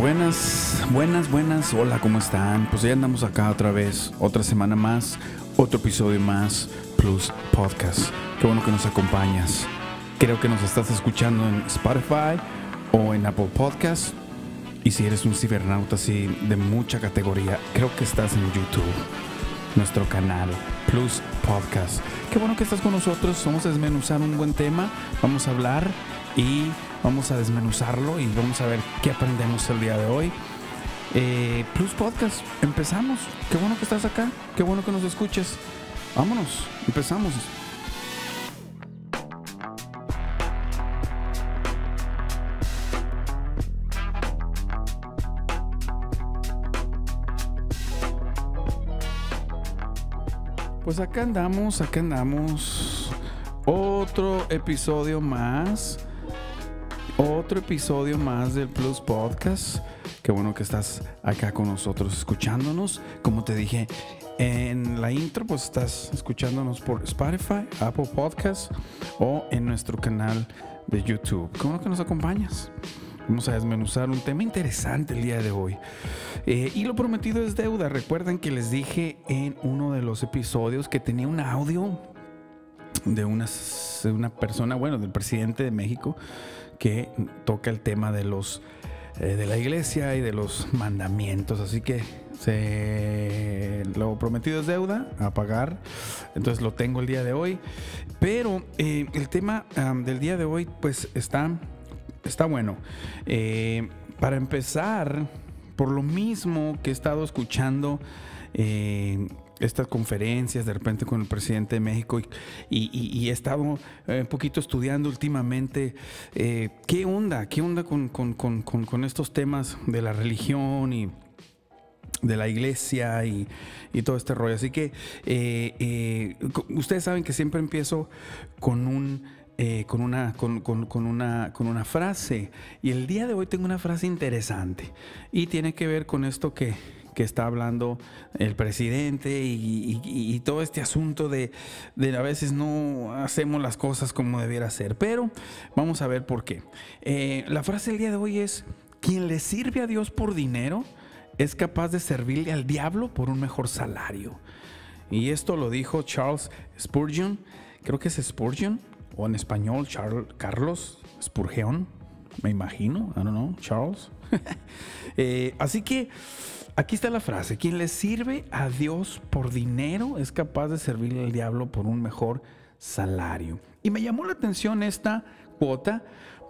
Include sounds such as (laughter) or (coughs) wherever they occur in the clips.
Buenas, buenas, buenas. Hola, ¿cómo están? Pues ya andamos acá otra vez, otra semana más, otro episodio más, Plus Podcast. Qué bueno que nos acompañas. Creo que nos estás escuchando en Spotify o en Apple Podcast. Y si eres un cibernauta así de mucha categoría, creo que estás en YouTube, nuestro canal Plus Podcast. Qué bueno que estás con nosotros. Vamos a desmenuzar un buen tema. Vamos a hablar y vamos a desmenuzarlo y vamos a ver qué aprendemos el día de hoy. Eh, Plus Podcast, empezamos. Qué bueno que estás acá, qué bueno que nos escuches. Vámonos, empezamos. Pues acá andamos, acá andamos. Otro episodio más. Otro episodio más del Plus Podcast. Qué bueno que estás acá con nosotros escuchándonos. Como te dije en la intro, pues estás escuchándonos por Spotify, Apple Podcast o en nuestro canal de YouTube. Qué que nos acompañas. Vamos a desmenuzar un tema interesante el día de hoy. Eh, y lo prometido es deuda. Recuerdan que les dije en uno de los episodios que tenía un audio de una persona, bueno, del presidente de México, que toca el tema de los eh, de la iglesia y de los mandamientos. Así que lo prometido es deuda a pagar. Entonces lo tengo el día de hoy. Pero eh, el tema del día de hoy, pues está está bueno. Eh, para empezar, por lo mismo que he estado escuchando estas conferencias de repente con el presidente de México y, he estado eh, un poquito estudiando últimamente qué onda, qué onda con, estos temas de la religión y de la iglesia y, todo este rollo. Así que ustedes saben que siempre empiezo con un eh, con, una, con, una, con una frase. Y el día de hoy tengo una frase interesante y tiene que ver con esto que, está hablando el presidente y, todo este asunto de, a veces no hacemos las cosas como debiera ser. Pero vamos a ver por qué. Eh, la frase del día de hoy es, quien le sirve a Dios por dinero es capaz de servirle al diablo por un mejor salario. Y esto lo dijo Charles Spurgeon, creo que es Spurgeon, o en español Charles, Carlos Spurgeon, me imagino, I don't know, Charles. (laughs) Eh, así que aquí está la frase, quien le sirve a Dios por dinero es capaz de servirle al diablo por un mejor salario. Y me llamó la atención esta cuota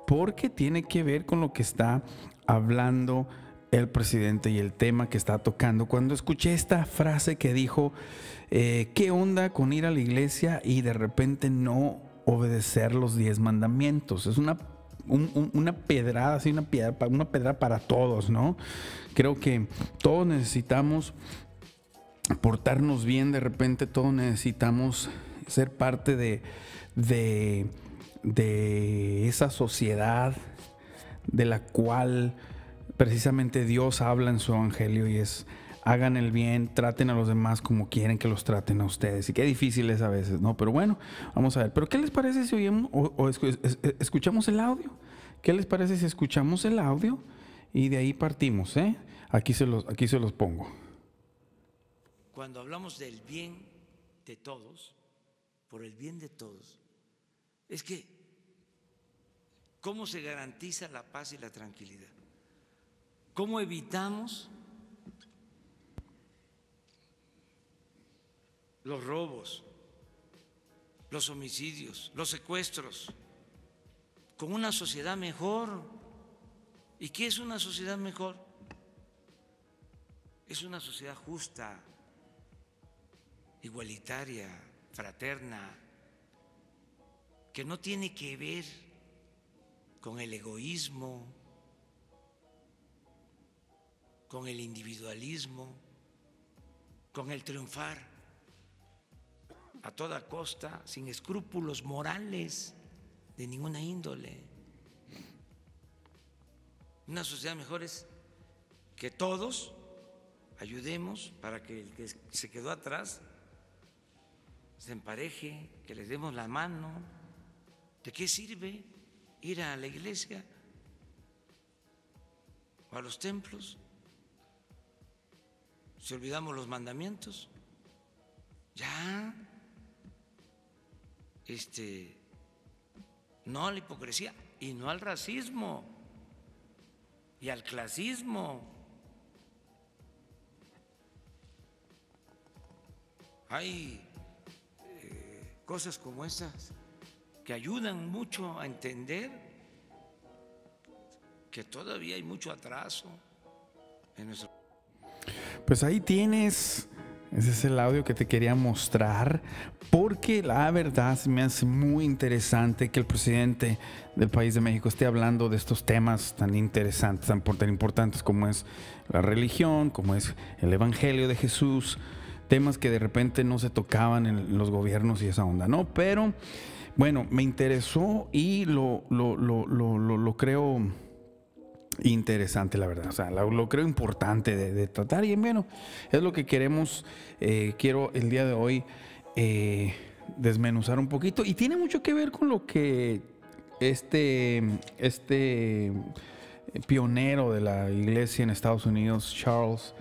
porque tiene que ver con lo que está hablando el presidente y el tema que está tocando. Cuando escuché esta frase que dijo, eh, ¿qué onda con ir a la iglesia y de repente no obedecer los diez mandamientos. Es una, una pedrada, así una piedra, una pedra para todos, ¿no? Creo que todos necesitamos portarnos bien, de repente todos necesitamos ser parte de, de, de esa sociedad de la cual precisamente Dios habla en su evangelio y es hagan el bien, traten a los demás como quieren que los traten a ustedes. Y qué difícil es a veces, ¿no? Pero bueno, vamos a ver. ¿Pero qué les parece si oímos o, escuchamos el audio? ¿Qué les parece si escuchamos el audio y de ahí partimos, eh? Aquí se los, aquí se los pongo. Cuando hablamos del bien de todos, por el bien de todos, es que, ¿cómo se garantiza la paz y la tranquilidad? ¿Cómo evitamos los robos, los homicidios, los secuestros, con una sociedad mejor. ¿Y qué es una sociedad mejor? Es una sociedad justa, igualitaria, fraterna, que no tiene que ver con el egoísmo, con el individualismo, con el triunfar a toda costa, sin escrúpulos morales de ninguna índole. Una sociedad mejor es que todos ayudemos para que el que se quedó atrás se empareje, que les demos la mano. ¿De qué sirve ir a la iglesia o a los templos, si olvidamos los mandamientos, ya, este, no a la hipocresía y no al racismo y al clasismo. Hay eh, cosas como esas que ayudan mucho a entender que todavía hay mucho atraso en nuestro pues ahí tienes. Ese es el audio que te quería mostrar porque la verdad me hace muy interesante que el presidente del país de México esté hablando de estos temas tan interesantes, tan, importantes como es la religión, como es el Evangelio de Jesús, temas que de repente no se tocaban en los gobiernos y esa onda, ¿no? Pero bueno, me interesó y lo, lo, lo, lo creo interesante, la verdad. O sea, lo, creo importante de, tratar. Y bueno, es lo que queremos. Eh, quiero el día de hoy eh, desmenuzar un poquito. Y tiene mucho que ver con lo que este, este pionero de la iglesia en Estados Unidos, Charles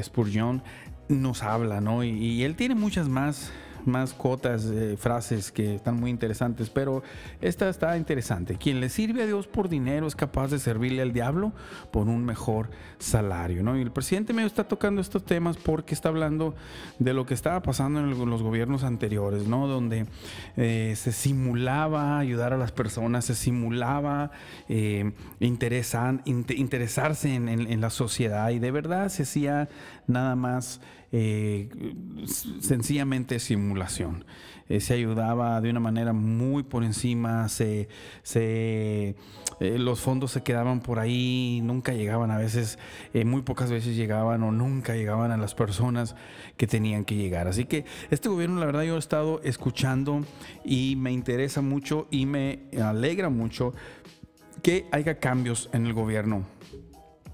Spurgeon, nos habla, ¿no? y él tiene muchas más más cotas, frases que están muy interesantes, pero esta está interesante. Quien le sirve a Dios por dinero es capaz de servirle al diablo por un mejor salario, ¿no? Y el presidente medio está tocando estos temas porque está hablando de lo que estaba pasando en los gobiernos anteriores, ¿no? Donde eh, se simulaba ayudar a las personas, se simulaba eh, interesarse en la sociedad y de verdad se hacía nada más eh, sencillamente simulación. Eh, se ayudaba de una manera muy por encima, se, se eh, los fondos se quedaban por ahí, nunca llegaban a veces, muy pocas veces llegaban o nunca llegaban a las personas que tenían que llegar. Así que este gobierno, la verdad, yo he estado escuchando y me interesa mucho y me alegra mucho que haya cambios en el gobierno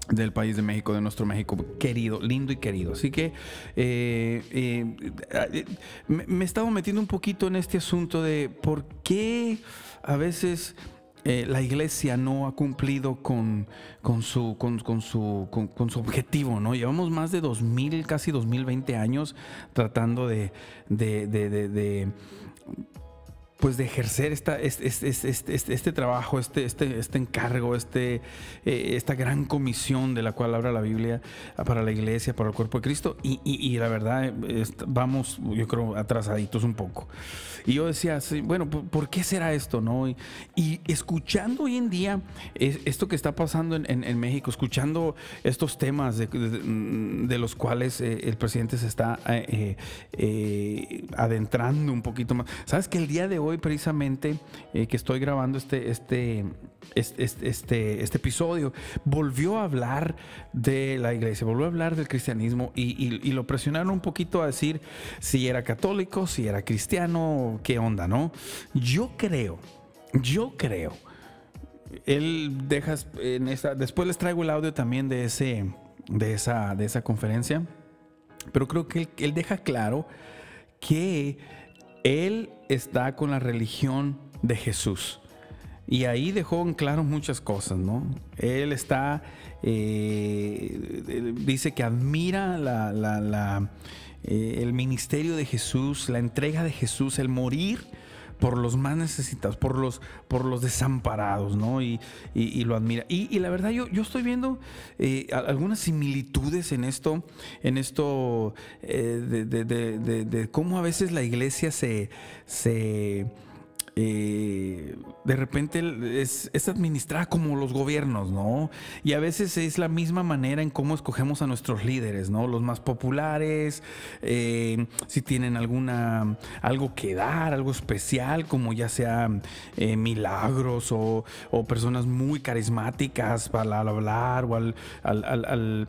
del país de México, de nuestro México querido, lindo y querido. Así que eh, eh, me, he estado metiendo un poquito en este asunto de por qué a veces eh, la iglesia no ha cumplido con, con, su, con, su, con, su objetivo, ¿no? Llevamos más de 2000, casi 2020 años tratando de, de, de pues de ejercer esta, este, este, este, trabajo, este, este, este encargo, este, eh, esta gran comisión de la cual habla la Biblia para la iglesia, para el cuerpo de Cristo. Y, la verdad, vamos, yo creo, atrasaditos un poco. Y yo decía, bueno, ¿por qué será esto? no Y, escuchando hoy en día esto que está pasando en, México, escuchando estos temas de, los cuales eh, el presidente se está eh, adentrando un poquito más. ¿Sabes que el día de hoy hoy precisamente eh, que estoy grabando este, este, este, este, este, episodio, volvió a hablar de la iglesia, volvió a hablar del cristianismo y, lo presionaron un poquito a decir si era católico, si era cristiano, qué onda, ¿no? Yo creo, yo creo, él deja, en esta, después les traigo el audio también de, ese, de, esa, de esa conferencia, pero creo que él deja claro que él está con la religión de Jesús. Y ahí dejó en claro muchas cosas, ¿no? Él está, eh, dice que admira eh, el ministerio de Jesús, la entrega de Jesús, el morir por los más necesitados, por los, por los desamparados, ¿no? Y, lo admira. Y, la verdad, yo, yo estoy viendo eh, algunas similitudes en esto, en esto eh, de, cómo a veces la iglesia se, se eh, de repente es, administrada como los gobiernos, ¿no? Y a veces es la misma manera en cómo escogemos a nuestros líderes, ¿no? Los más populares, eh, si tienen alguna, algo que dar, algo especial, como ya sea eh, milagros o, personas muy carismáticas para hablar o al, al,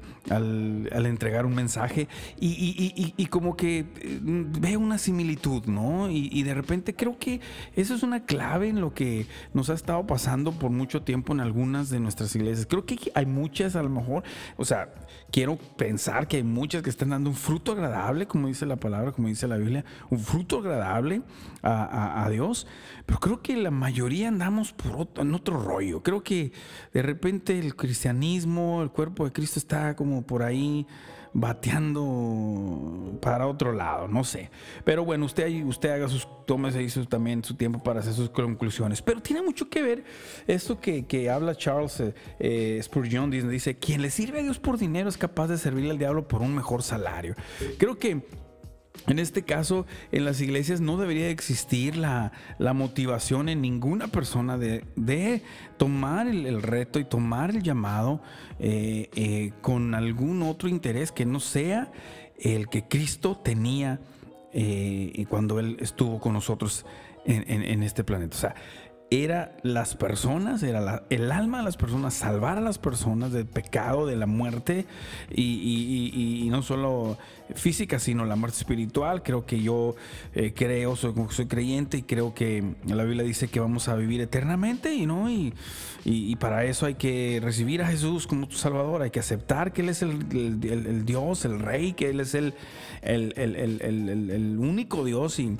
entregar un mensaje. Y, como que veo una similitud, ¿no? Y, y de repente creo que eso es una clave en lo que nos ha estado pasando por mucho tiempo en algunas de nuestras iglesias. Creo que hay muchas a lo mejor, o sea, quiero pensar que hay muchas que están dando un fruto agradable, como dice la palabra, como dice la Biblia, un fruto agradable a, Dios, pero creo que la mayoría andamos por en otro rollo. Creo que de repente el cristianismo, el cuerpo de Cristo está como por ahí bateando para otro lado, no sé. Pero bueno, usted, usted haga sus, tomes ahí también su tiempo para hacer sus conclusiones. Pero tiene mucho que ver esto que, habla Charles eh, Spurgeon, dice, quien le sirve a Dios por dinero es capaz de servirle al diablo por un mejor salario. Creo que en este caso, en las iglesias no debería existir la, motivación en ninguna persona de, tomar el, reto y tomar el llamado eh, eh, con algún otro interés que no sea el que Cristo tenía eh, cuando Él estuvo con nosotros en, en este planeta. O sea, era las personas, era el alma de las personas, salvar a las personas del pecado, de la muerte, y, no solo física, sino la muerte espiritual. Creo que yo eh, creo, soy, soy, creyente y creo que la Biblia dice que vamos a vivir eternamente, y no, y, para eso hay que recibir a Jesús como tu Salvador, hay que aceptar que Él es el, Dios, el Rey, que Él es el, el único Dios, y,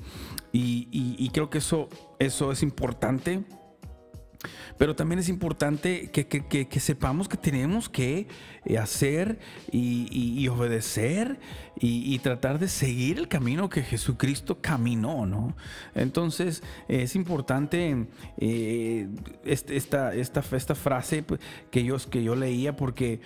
y, creo que eso, eso es importante. Pero también es importante que, sepamos que tenemos que eh, hacer y, obedecer y, tratar de seguir el camino que Jesucristo caminó, ¿no? Entonces es importante eh, este, esta, esta, esta, frase pues, que yo, que yo leía porque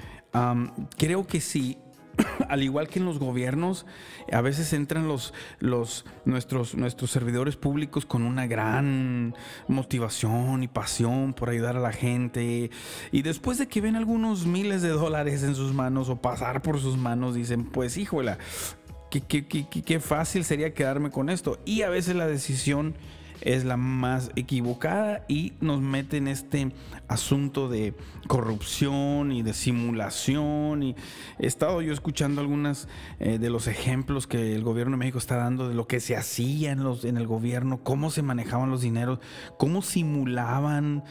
creo que si (coughs) al igual que en los gobiernos, a veces entran los, nuestros, servidores públicos con una gran motivación y pasión por ayudar a la gente. Y después de que ven algunos miles de dólares en sus manos o pasar por sus manos, dicen, pues híjola, qué fácil sería quedarme con esto. Y a veces la decisión es la más equivocada y nos mete en este asunto de corrupción y de simulación. Y he estado yo escuchando algunas eh, de los ejemplos que el gobierno de México está dando de lo que se hacía en, los, en el gobierno, cómo se manejaban los dineros, cómo simulaban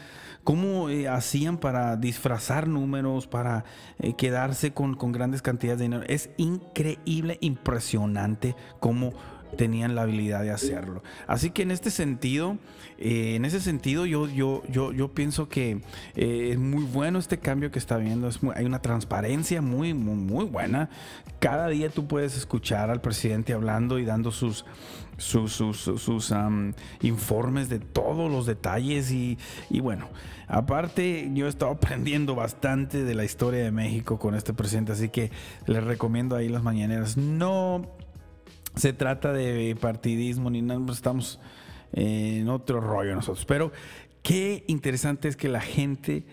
cómo eh, hacían para disfrazar números, para eh, quedarse con, con, grandes cantidades de dinero. Es increíble, impresionante cómo tenían la habilidad de hacerlo. Así que en este sentido, eh, en ese sentido yo, yo, yo, yo pienso que eh, es muy bueno este cambio que está viendo. Hay una transparencia muy, muy, muy, buena. Cada día tú puedes escuchar al presidente hablando y dando sus, sus, sus, informes de todos los detalles y, y bueno. Aparte, yo he estado (laughs) aprendiendo bastante de la historia de México con este presidente, así que les recomiendo ahí las mañaneras. No se trata de partidismo ni nada, pues estamos en otro rollo nosotros. Pero qué interesante es que la gente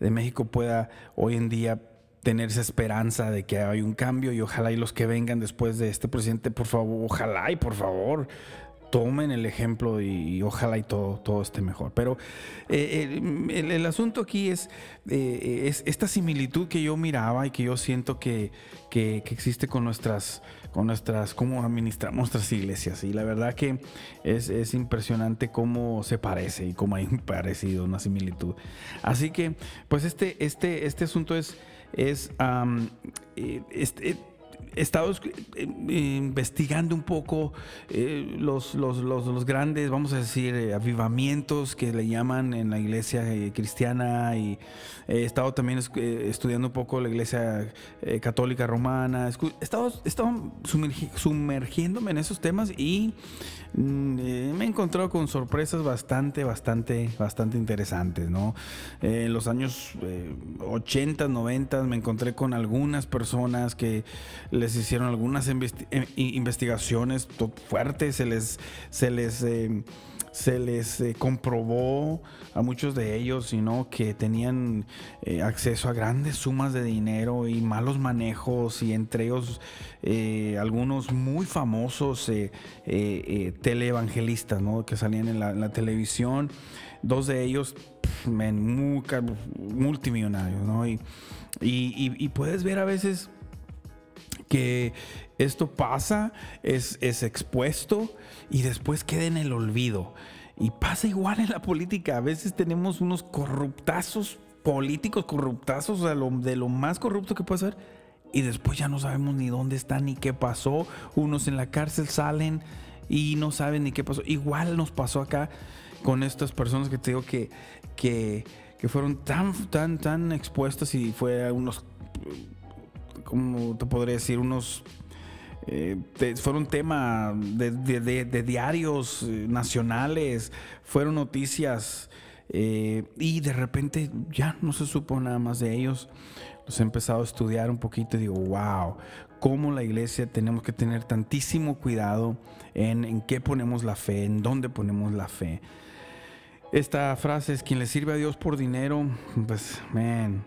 de México pueda hoy en día tener esa esperanza de que hay un cambio y ojalá y los que vengan después de este presidente, por favor, ojalá y por favor tomen el ejemplo y, ojalá y todo, todo esté mejor. Pero eh, el, asunto aquí es, eh, es, esta similitud que yo miraba y que yo siento que, que, existe con nuestras, con nuestras, cómo administramos nuestras iglesias. Y la verdad que es, es impresionante cómo se parece y cómo hay un parecido, una similitud. Así que, pues este, este, este asunto es, es eh, este, he estado eh, investigando un poco eh, los, los, grandes, vamos a decir, eh, avivamientos que le llaman en la iglesia cristiana y he estado también estudiando un poco la iglesia católica romana. He estado, he estado sumergiéndome en esos temas y me he encontrado con sorpresas bastante, bastante, bastante interesantes, ¿no? en los años 80, 90 me encontré con algunas personas que les hicieron algunas eh, investigaciones fuertes, se les, se les, eh, se les eh, comprobó a muchos de ellos sino que tenían acceso a grandes sumas de dinero y malos manejos y entre ellos algunos muy famosos teleevangelistas ¿no? que salían en la, televisión, dos de ellos multimillonarios, ¿no? y, y, puedes ver a veces que esto pasa, es, es expuesto y después queda en el olvido. Y pasa igual en la política. A veces tenemos unos corruptazos políticos, corruptazos, o sea, de lo más corrupto que puede ser. Y después ya no sabemos ni dónde están ni qué pasó. Unos en la cárcel salen y no saben ni qué pasó. Igual nos pasó acá con estas personas que te digo que, que, que fueron tan, tan, tan expuestas y fue a unos, ¿cómo te podría decir? Unos eh, fueron tema de, diarios eh, nacionales, fueron noticias eh, y de repente ya no se supo nada más de ellos. Los he empezado a estudiar un poquito y digo, wow, cómo la iglesia tenemos que tener tantísimo cuidado en, en qué ponemos la fe, en dónde ponemos la fe. Esta frase es quien le sirve a Dios por dinero, pues, man,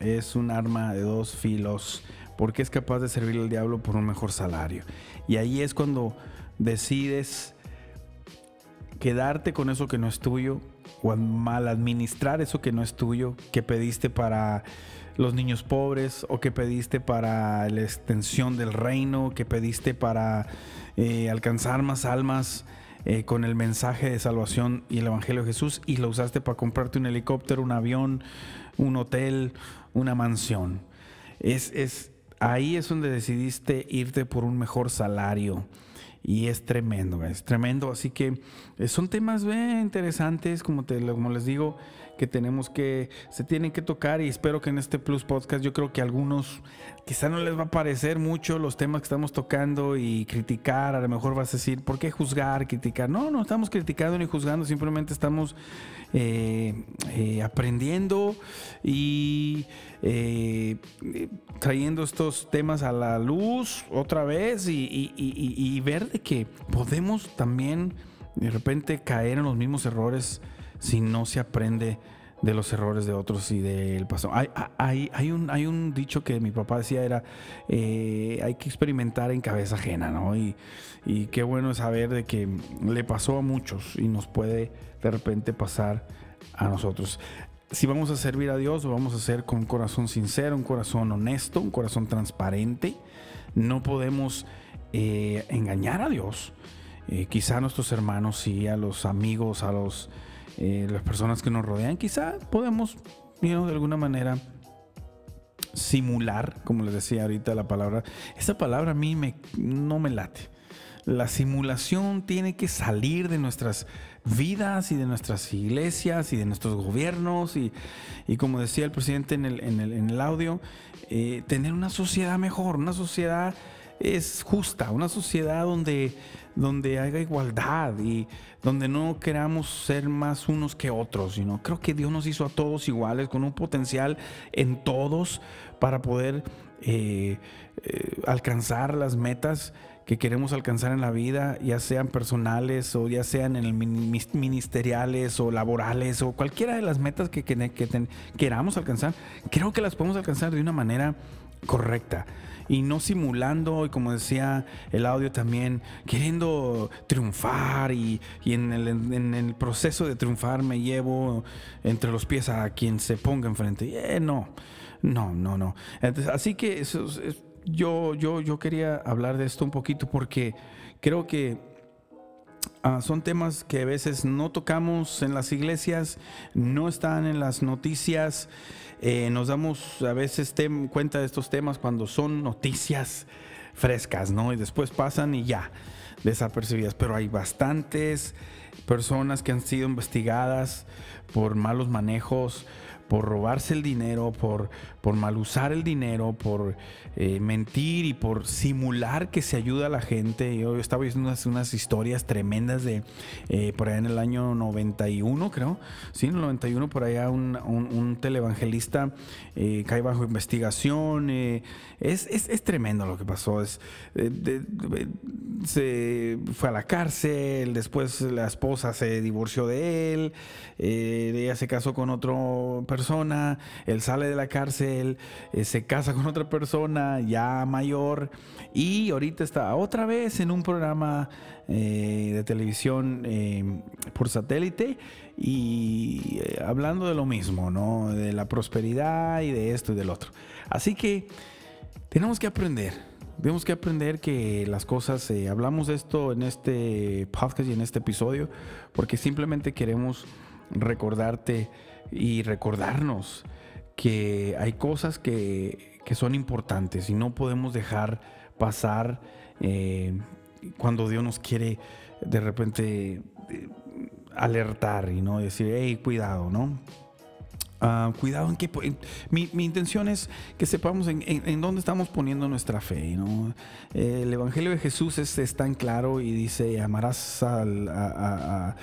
es un arma de dos filos porque es capaz de servir al diablo por un mejor salario. Y ahí es cuando decides quedarte con eso que no es tuyo o mal administrar eso que no es tuyo, que pediste para los niños pobres o que pediste para la extensión del reino, que pediste para eh, alcanzar más almas eh, con el mensaje de salvación y el Evangelio de Jesús y lo usaste para comprarte un helicóptero, un avión, un hotel, una mansión. Es, es, ahí es donde decidiste irte por un mejor salario. Y es tremendo, es tremendo. Así que eh, son temas bien interesantes, como, te, como les digo, que tenemos que, se tienen que tocar y espero que en este Plus Podcast yo creo que a algunos quizá no les va a parecer mucho los temas que estamos tocando y criticar, a lo mejor vas a decir, ¿por qué juzgar, criticar? No, no estamos criticando ni juzgando, simplemente estamos eh, eh, aprendiendo y eh, trayendo estos temas a la luz otra vez y, ver de que podemos también de repente caer en los mismos errores si no se aprende de los errores de otros y del pasado. Hay, hay, hay, un, hay un dicho que mi papá decía era, hay que experimentar en cabeza ajena, ¿no? Y, y qué bueno saber de que le pasó a muchos y nos puede de repente pasar a nosotros. Si vamos a servir a Dios, lo vamos a hacer con un corazón sincero, un corazón honesto, un corazón transparente. No podemos eh, engañar a Dios. Eh, quizá a nuestros hermanos y a los amigos, a los, eh, las personas que nos rodean, quizá podemos, de alguna manera, simular, como les decía ahorita la palabra. Esa palabra a mí me, no me late. La simulación tiene que salir de nuestras vidas y de nuestras iglesias y de nuestros gobiernos y, como decía el presidente en el, en el, en el audio, eh, tener una sociedad mejor, una sociedad es justa, una sociedad donde, donde haya igualdad y donde no queramos ser más unos que otros. sino Creo que Dios nos hizo a todos iguales, con un potencial en todos para poder eh, eh, alcanzar las metas que queremos alcanzar en la vida, ya sean personales o ya sean en el ministeriales o laborales o cualquiera de las metas que, queramos alcanzar, creo que las podemos alcanzar de una manera correcta y no simulando, y como decía el audio también, queriendo triunfar y, en, el, proceso de triunfar me llevo entre los pies a quien se ponga enfrente. Eh, no, no, no, no. así que yo, yo, yo quería hablar de esto un poquito porque creo que ah, son temas que a veces no tocamos en las iglesias, no están en las noticias. Eh, nos damos a veces cuenta de estos temas cuando son noticias frescas, ¿no? Y después pasan y ya, desapercibidas. Pero hay bastantes personas que han sido investigadas por malos manejos, por robarse el dinero, por, por mal usar el dinero, por eh, mentir y por simular que se ayuda a la gente. Yo estaba viendo unas, historias tremendas de eh, por allá en el año 91, creo. Sí, en el 91, por allá un, un, televangelista eh, cae bajo investigación. Es, es, tremendo lo que pasó. Es, se fue a la cárcel, después la esposa se divorció de él, ella se casó con otra persona, él sale de la cárcel, se casa con otra persona ya mayor y ahorita está otra vez en un programa eh, de televisión eh, por satélite y eh, hablando de lo mismo, ¿no? De la prosperidad y de esto y del otro. Así que tenemos que aprender. Tenemos que aprender que las cosas, hablamos de esto en este podcast y en este episodio, porque simplemente queremos recordarte y recordarnos que hay cosas que, son importantes y no podemos dejar pasar eh, cuando Dios nos quiere de repente eh, alertar y no decir, hey, cuidado, ¿no? Ah, cuidado en que mi, intención es que sepamos en, dónde estamos poniendo nuestra fe. ¿no? el Evangelio de Jesús es, tan claro y dice, amarás a,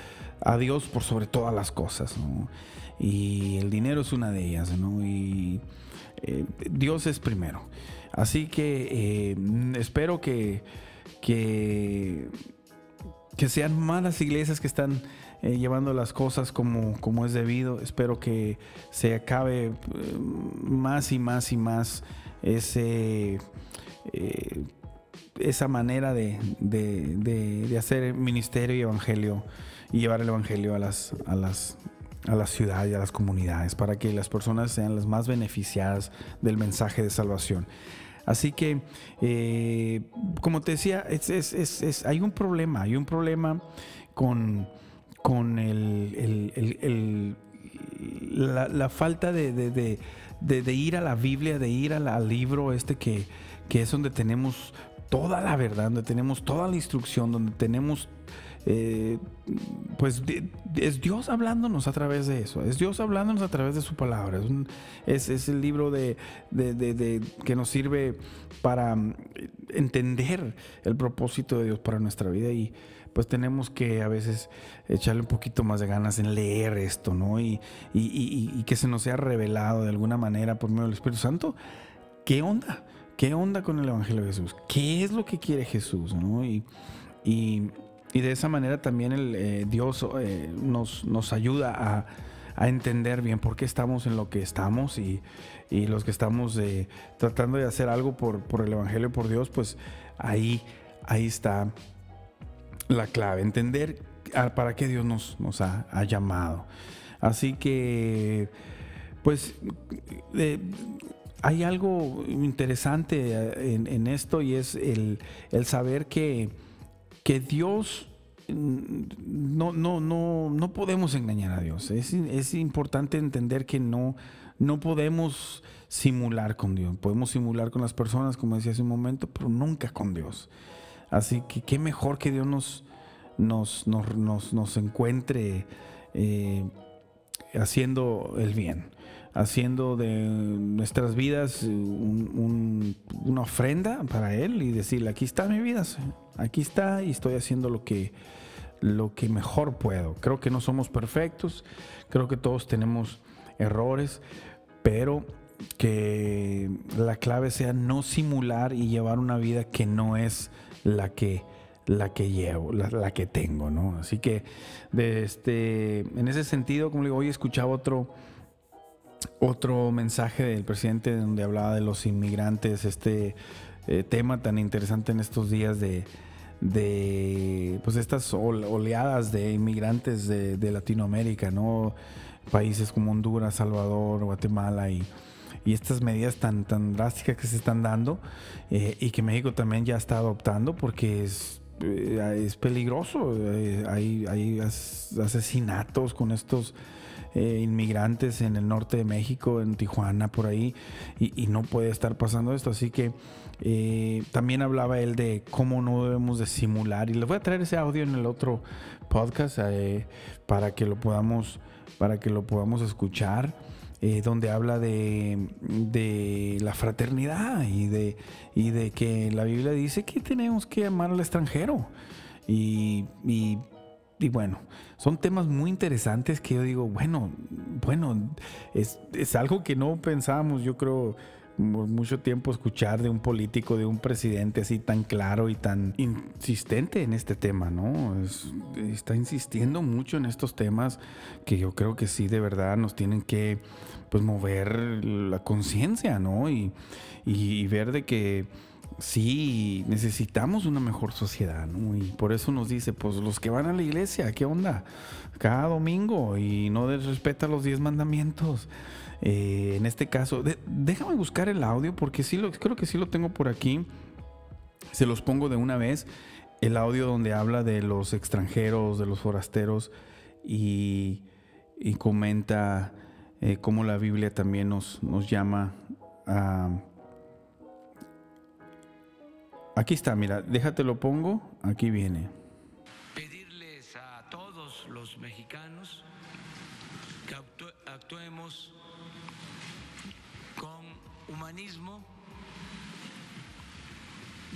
Dios por sobre todas las cosas. Y el dinero es una de ellas. ¿no? Y eh, Dios es primero. Así que eh, espero que, que, que sean más las iglesias que están eh, llevando las cosas como, como es debido. Espero que se acabe más y más y más ese, esa manera de, de, hacer ministerio y evangelio y llevar el evangelio a las, a las a la ciudad y a las comunidades para que las personas sean las más beneficiadas del mensaje de salvación. Así que, como te decía, es, es, es, hay un problema, hay un problema con, con el, la, falta de, ir a la Biblia, de ir al libro este que, que, es donde tenemos toda la verdad, donde tenemos toda la instrucción, donde tenemos... Eh, pues es Dios hablándonos a través de eso, es Dios hablándonos a través de su palabra, es, es, el libro de, que nos sirve para entender el propósito de Dios para nuestra vida y, pues tenemos que a veces echarle un poquito más de ganas en leer esto, ¿no? Y, que se nos sea revelado de alguna manera por medio del Espíritu Santo. ¿Qué onda? ¿Qué onda con el Evangelio de Jesús? ¿Qué es lo que quiere Jesús? ¿no? Y, de esa manera también el, eh, Dios eh, nos, nos ayuda a, entender bien por qué estamos en lo que estamos y, los que estamos eh, tratando de hacer algo por, por el Evangelio, por Dios, pues ahí, ahí está la clave, entender para qué Dios nos, nos ha, llamado. Así que, pues, hay algo interesante eh, en, esto y es el, saber que, que Dios mm, no, no, no, no podemos engañar a Dios. Es, es, importante entender que no, no podemos simular con Dios. Podemos simular con las personas, como decía hace un momento, pero nunca con Dios. Así que qué mejor que Dios nos, nos, nos, encuentre eh, haciendo el bien, haciendo de nuestras vidas una ofrenda para Él y decirle, aquí está mi vida, aquí está y estoy haciendo lo que, lo que mejor puedo. Creo que no somos perfectos, creo que todos tenemos errores, pero que la clave sea no simular y llevar una vida que no es la que la que llevo, la, que tengo, ¿no? Así que este, en ese sentido, como digo, hoy escuchaba otro, otro mensaje del presidente donde hablaba de los inmigrantes, este eh, tema tan interesante en estos días de, pues estas oleadas de inmigrantes de, Latinoamérica, ¿no? Países como Honduras, Salvador, Guatemala y, y estas medidas tan, tan drásticas que se están dando eh, y que México también ya está adoptando porque es, eh, es peligroso. Eh, hay, asesinatos con estos inmigrantes en el norte de México, en Tijuana, por ahí, y, no puede estar pasando esto. Así que también hablaba él de cómo no debemos de simular. Y les voy a traer ese audio en el otro podcast para que lo podamos, para que lo podamos escuchar. Eh, donde habla de, de, la fraternidad y de, y de que la Biblia dice que tenemos que amar al extranjero. Y, y, y, bueno, son temas muy interesantes que yo digo, bueno, bueno, es, es algo que no pensábamos, yo creo, mucho tiempo escuchar de un político, de un presidente así tan claro y tan insistente en este tema, ¿no? está insistiendo mucho en estos temas que yo creo que sí de verdad nos tienen que pues mover la conciencia, ¿no? Y, y, ver de que sí necesitamos una mejor sociedad, ¿no? Y por eso nos dice, pues los que van a la iglesia, ¿qué onda? Cada domingo y no respeta los diez mandamientos. Eh, en este caso, déjame buscar el audio porque sí lo, creo que sí lo tengo por aquí. Se los pongo de una vez. El audio donde habla de los extranjeros, de los forasteros y, comenta eh, cómo la Biblia también nos, nos llama a... Aquí está, mira, déjate lo pongo, aquí viene. Pedirles a todos los mexicanos que actuemos con humanismo,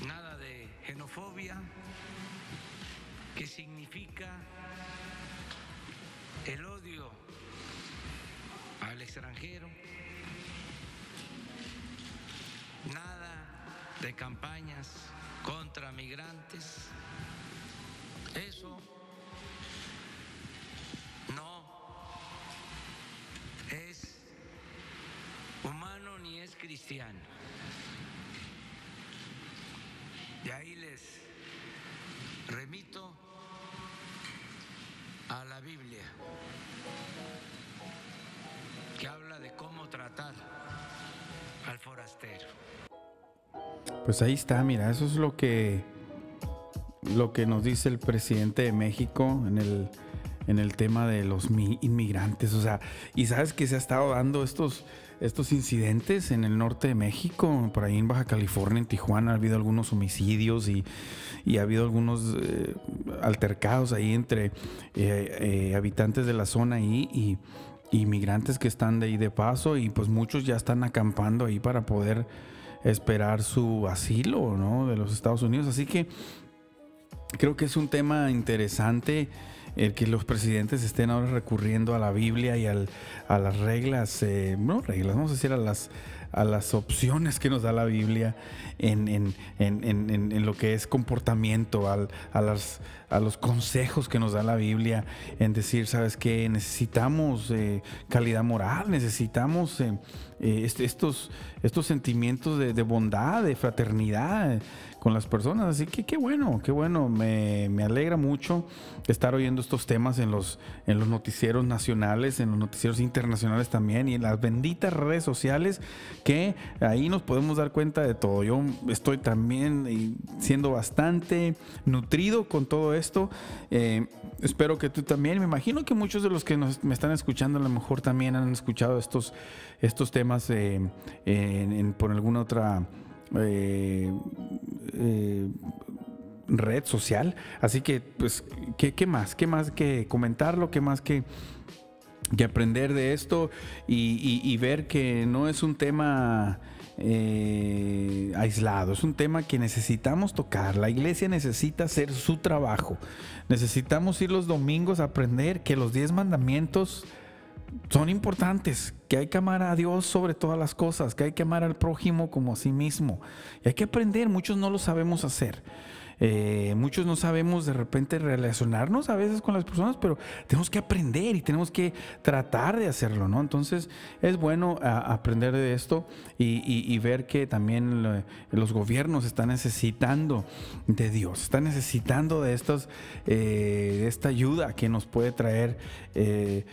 nada de xenofobia, que significa el odio al extranjero, nada de campañas contra migrantes. Eso no es humano ni es cristiano. Y ahí les remito a la Biblia, que habla de cómo tratar al forastero. Pues ahí está, mira, eso es lo que lo que nos dice el presidente de México en el en el tema de los inmigrantes, o sea, y sabes que se ha estado dando estos estos incidentes en el norte de México, por ahí en Baja California, en Tijuana, ha habido algunos homicidios y, ha habido algunos eh, altercados ahí entre eh, eh, habitantes de la zona ahí y inmigrantes que están de ahí de paso y pues muchos ya están acampando ahí para poder esperar su asilo ¿no? de los Estados Unidos. Así que creo que es un tema interesante el que los presidentes estén ahora recurriendo a la Biblia y al, a las reglas, eh, no reglas, vamos a decir a las, a las opciones que nos da la Biblia en, en, en, en lo que es comportamiento, al, a, las, a los consejos que nos da la Biblia, en decir, ¿sabes qué? Necesitamos eh, calidad moral, necesitamos eh, este, estos, estos sentimientos de bondad, de fraternidad con las personas. Así que qué bueno, qué bueno. Me, alegra mucho estar oyendo estos temas en los, en los noticieros nacionales, en los noticieros internacionales también y en las benditas redes sociales que ahí nos podemos dar cuenta de todo. Yo estoy también eh, siendo bastante nutrido con todo esto. Eh, espero que tú también. Me imagino que muchos de los que nos, me están escuchando a lo mejor también han escuchado estos, estos temas eh, por alguna otra red social. Así que, pues, ¿qué, más? ¿Qué más que comentarlo? ¿Qué más que, que aprender de esto? Y, ver que no es un tema... Eh, aislado. Es un tema que necesitamos tocar. La iglesia necesita hacer su trabajo. Necesitamos ir los domingos a aprender que los 10 mandamientos son importantes, que hay que amar a Dios sobre todas las cosas, que hay que amar al prójimo como a sí mismo. Y hay que aprender, muchos no lo sabemos hacer. Eh, muchos no sabemos de repente relacionarnos a veces con las personas, pero tenemos que aprender y tenemos que tratar de hacerlo, ¿no? Entonces es bueno aprender de esto y, ver que también los gobiernos están necesitando de Dios, están necesitando de, estos, eh, esta ayuda que nos puede traer eh,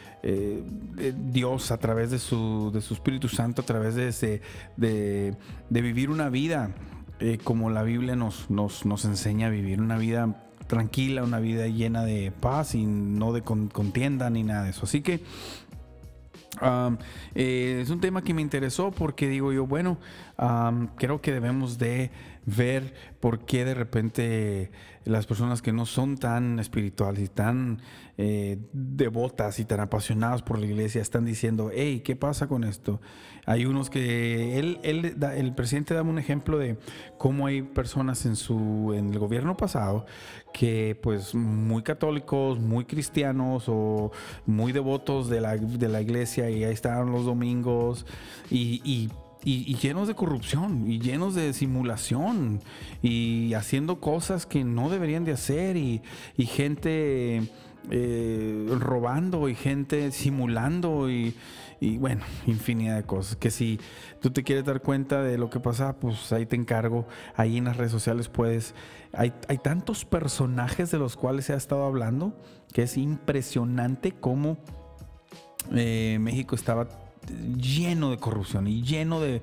Dios a través de su, de su Espíritu Santo, a través de, de, de vivir una vida eh, como la Biblia nos, nos, nos enseña a vivir una vida tranquila, una vida llena de paz y no de contienda ni nada de eso. Así que eh, es un tema que me interesó porque digo yo, bueno, creo que debemos de ver por qué de repente las personas que no son tan espirituales y tan eh, devotas y tan apasionadas por la iglesia están diciendo, hey, ¿qué pasa con esto? Hay unos que él, él el presidente da un ejemplo de cómo hay personas en su en el gobierno pasado que pues muy católicos, muy cristianos o muy devotos de la, de la iglesia y ahí estaban los domingos y y, llenos de corrupción y llenos de simulación y haciendo cosas que no deberían de hacer y, gente eh, robando y gente simulando y, bueno, infinidad de cosas. Que si tú te quieres dar cuenta de lo que pasa, pues ahí te encargo. Ahí en las redes sociales puedes. Hay, hay tantos personajes de los cuales se ha estado hablando que es impresionante cómo eh, México estaba lleno de corrupción y lleno de,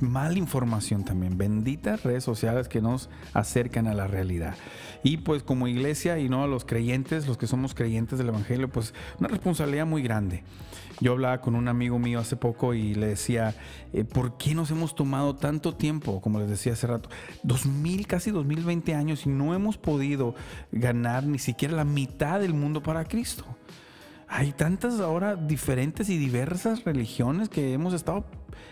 mala información también. Benditas redes sociales que nos acercan a la realidad. Y pues como iglesia y no a los creyentes, los que somos creyentes del Evangelio, pues una responsabilidad muy grande. Yo hablaba con un amigo mío hace poco y le decía, eh, ¿por qué nos hemos tomado tanto tiempo, como les decía hace rato, 2000, casi 2020 años y no hemos podido ganar ni siquiera la mitad del mundo para Cristo? Hay tantas ahora diferentes y diversas religiones que hemos estado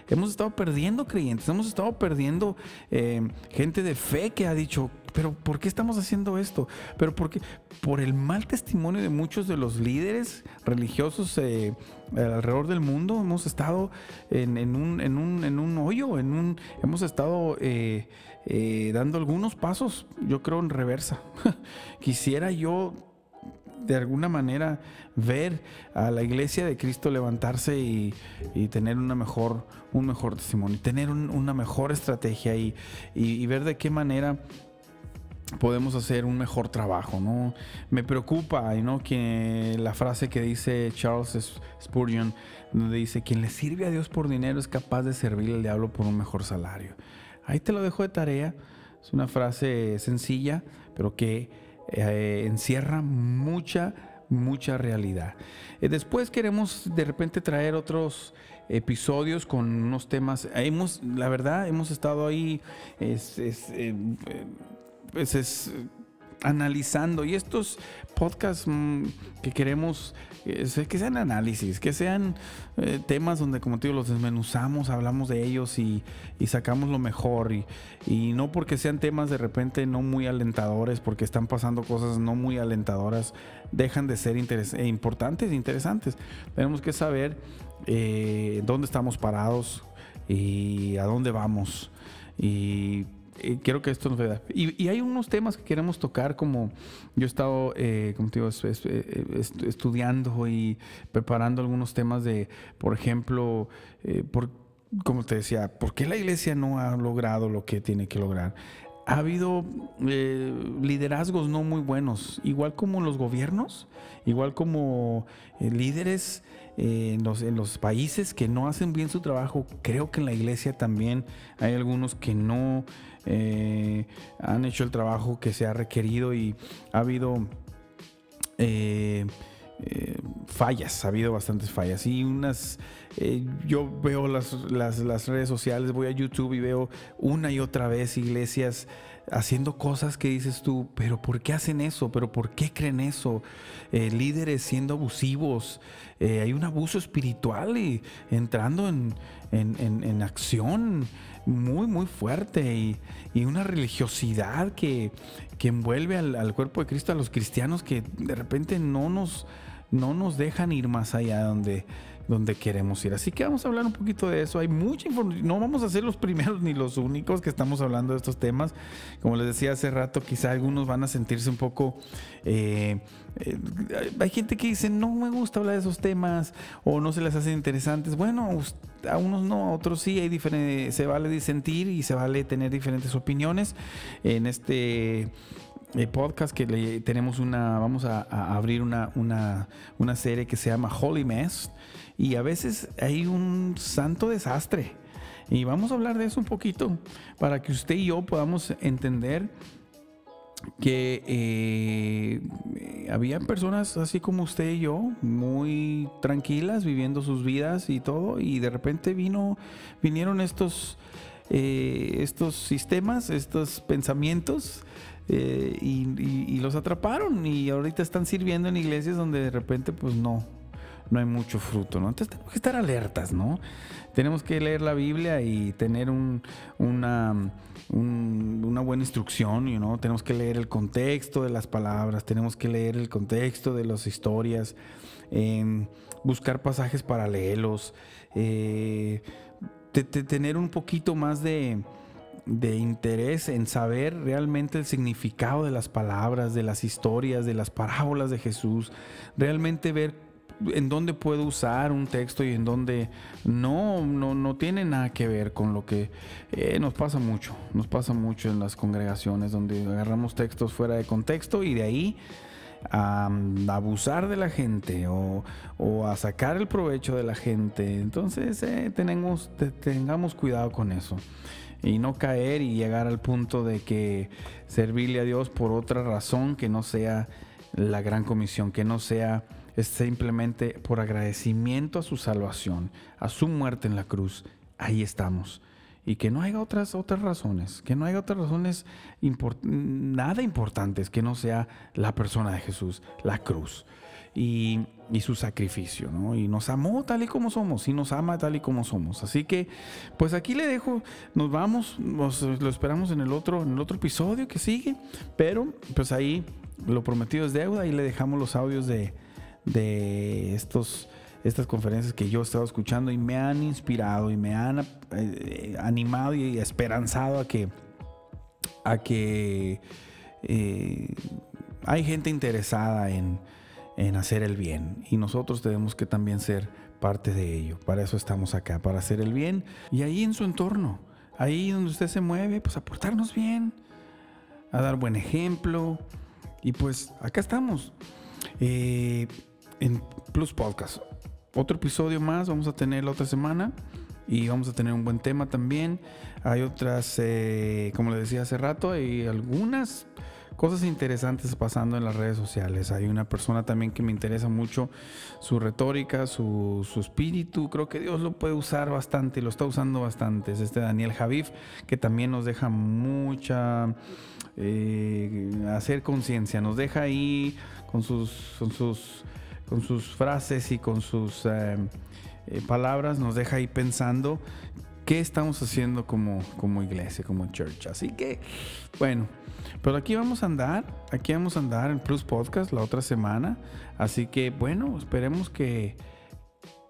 hemos estado perdiendo creyentes, hemos estado perdiendo eh, gente de fe que ha dicho, pero ¿por qué estamos haciendo esto? Pero porque por el mal testimonio de muchos de los líderes religiosos eh, alrededor del mundo hemos estado en, un, hoyo, hemos estado eh, dando algunos pasos, yo creo en reversa. (laughs) Quisiera yo de alguna manera ver a la iglesia de Cristo levantarse y, tener una mejor, un mejor testimonio, tener una mejor estrategia y, y, ver de qué manera podemos hacer un mejor trabajo, ¿no? Me preocupa, ¿no? Que la frase que dice Charles Spurgeon, donde dice, quien le sirve a Dios por dinero es capaz de servir al diablo por un mejor salario. Ahí te lo dejo de tarea. Es una frase sencilla, pero que eh, encierra mucha, mucha realidad. Eh, después queremos de repente traer otros episodios con unos temas. Hemos, la verdad, hemos estado ahí es, eh, pues analizando y estos podcasts mm, que queremos que sean análisis, que sean eh, temas donde, como te digo, los desmenuzamos, hablamos de ellos y, sacamos lo mejor. Y, no porque sean temas de repente no muy alentadores, porque están pasando cosas no muy alentadoras, dejan de ser eh, importantes e interesantes. Tenemos que saber eh, dónde estamos parados y a dónde vamos. Y quiero que esto nos vea. Y, hay unos temas que queremos tocar, como yo he estado, eh, como te digo, eh, estudiando y preparando algunos temas de, por ejemplo, eh, por, como te decía, ¿por qué la iglesia no ha logrado lo que tiene que lograr? Ha habido liderazgos no muy buenos, igual como los gobiernos, igual como líderes en, los, en los países que no hacen bien su trabajo. Creo que en la iglesia también hay algunos que no eh, han hecho el trabajo que se ha requerido y ha habido eh, eh, fallas, ha habido bastantes fallas. Y unas, yo veo las, las, redes sociales, voy a YouTube y veo una y otra vez iglesias haciendo cosas que dices tú, pero ¿por qué hacen eso? ¿Pero por qué creen eso? líderes siendo abusivos, hay un abuso espiritual y entrando en, en acción muy, muy fuerte y, una religiosidad que, envuelve al, cuerpo de Cristo, a los cristianos que de repente no nos, no nos dejan ir más allá donde, donde queremos ir. Así que vamos a hablar un poquito de eso. Hay mucha información. No vamos a ser los primeros ni los únicos que estamos hablando de estos temas. Como les decía hace rato, quizá algunos van a sentirse un poco... Eh, eh, hay gente que dice, no me gusta hablar de esos temas o no se les hace interesantes. Bueno, a unos no, a otros sí. Hay se vale disentir y se vale tener diferentes opiniones. En este eh, podcast que le, tenemos una, vamos a, abrir una, una, una, serie que se llama Holy Mess y a veces hay un santo desastre. Y vamos a hablar de eso un poquito para que usted y yo podamos entender que eh, había personas así como usted y yo, muy tranquilas, viviendo sus vidas y todo, y de repente vino, vinieron estos, eh, estos sistemas, estos pensamientos, eh, y, los atraparon, y ahorita están sirviendo en iglesias donde de repente, pues no, no hay mucho fruto, ¿no? Entonces tenemos que estar alertas, ¿no? Tenemos que leer la Biblia y tener un, una una buena instrucción, know? tenemos que leer el contexto de las palabras, tenemos que leer el contexto de las historias, em, buscar pasajes paralelos, eh, tener un poquito más de, de interés en saber realmente el significado de las palabras, de las historias, de las parábolas de Jesús, realmente ver en dónde puedo usar un texto y en dónde no, no, no tiene nada que ver con lo que eh, nos pasa mucho, nos pasa mucho en las congregaciones donde agarramos textos fuera de contexto y de ahí a, mm, abusar de la gente o, a sacar el provecho de la gente. Entonces eh, tenemos, tengamos cuidado con eso y no caer y llegar al punto de que servirle a Dios por otra razón que no sea la gran comisión, que no sea simplemente por agradecimiento a su salvación, a su muerte en la cruz. Ahí estamos y que no haya otras, otras razones, que no haya otras razones nada importantes que no sea la persona de Jesús, la cruz y, su sacrificio, ¿no? Y nos amó tal y como somos, y nos ama tal y como somos. Así que, pues aquí le dejo, nos vamos, lo esperamos en el otro, en el otro episodio que sigue, pero pues ahí lo prometido es deuda y le dejamos los audios de, de estos estas conferencias que yo he estado escuchando y me han inspirado y me han eh, animado y esperanzado a que, a que eh, hay gente interesada en, en hacer el bien y nosotros tenemos que también ser parte de ello. Para eso estamos acá, para hacer el bien y ahí en su entorno, ahí donde usted se mueve, pues aportarnos bien, a dar buen ejemplo y pues acá estamos. Eh, en Plus Podcast otro episodio más vamos a tener la otra semana y vamos a tener un buen tema también. Hay otras, eh, como le decía hace rato, hay algunas cosas interesantes pasando en las redes sociales. Hay una persona también que me interesa mucho su retórica, su, espíritu. Creo que Dios lo puede usar bastante, lo está usando bastante. Es este Daniel Javif, que también nos deja mucha... Eh, hacer conciencia, nos deja ahí con sus, con sus con sus frases y con sus eh, eh, palabras nos deja ahí pensando qué estamos haciendo como, como iglesia, como church. Así que, bueno, pero aquí vamos a andar, aquí vamos a andar en Plus Podcast la otra semana. Así que, bueno, esperemos que,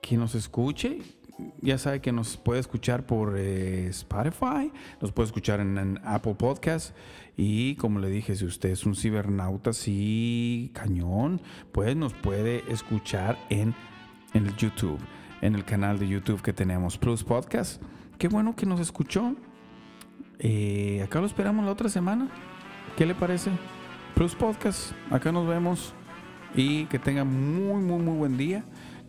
que nos escuche. Ya sabe que nos puede escuchar por eh, Spotify, nos puede escuchar en, Apple Podcast. Y como le dije, si usted es un cibernauta así cañón, pues nos puede escuchar en, en el YouTube, en el canal de YouTube que tenemos, Plus Podcast. Qué bueno que nos escuchó. Eh, acá lo esperamos la otra semana. ¿Qué le parece? Plus Podcast. Acá nos vemos. Y que tenga muy, muy, muy buen día.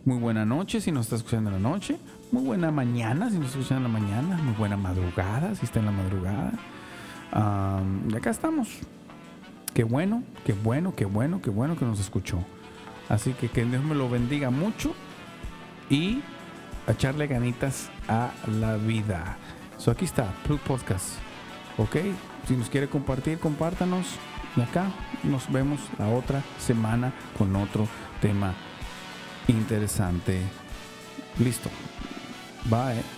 Muy buena noche si nos está escuchando en la noche. Muy buena mañana si nos está escuchando en la mañana. Muy buena madrugada si está en la madrugada. y acá estamos. Qué bueno, qué bueno, qué bueno, qué bueno que nos escuchó. Así que que Dios me lo bendiga mucho y a echarle ganitas a la vida. So aquí está, Plug Podcast. Ok, si nos quiere compartir, compártanos. Y acá nos vemos la otra semana con otro tema interesante. Listo. Bye.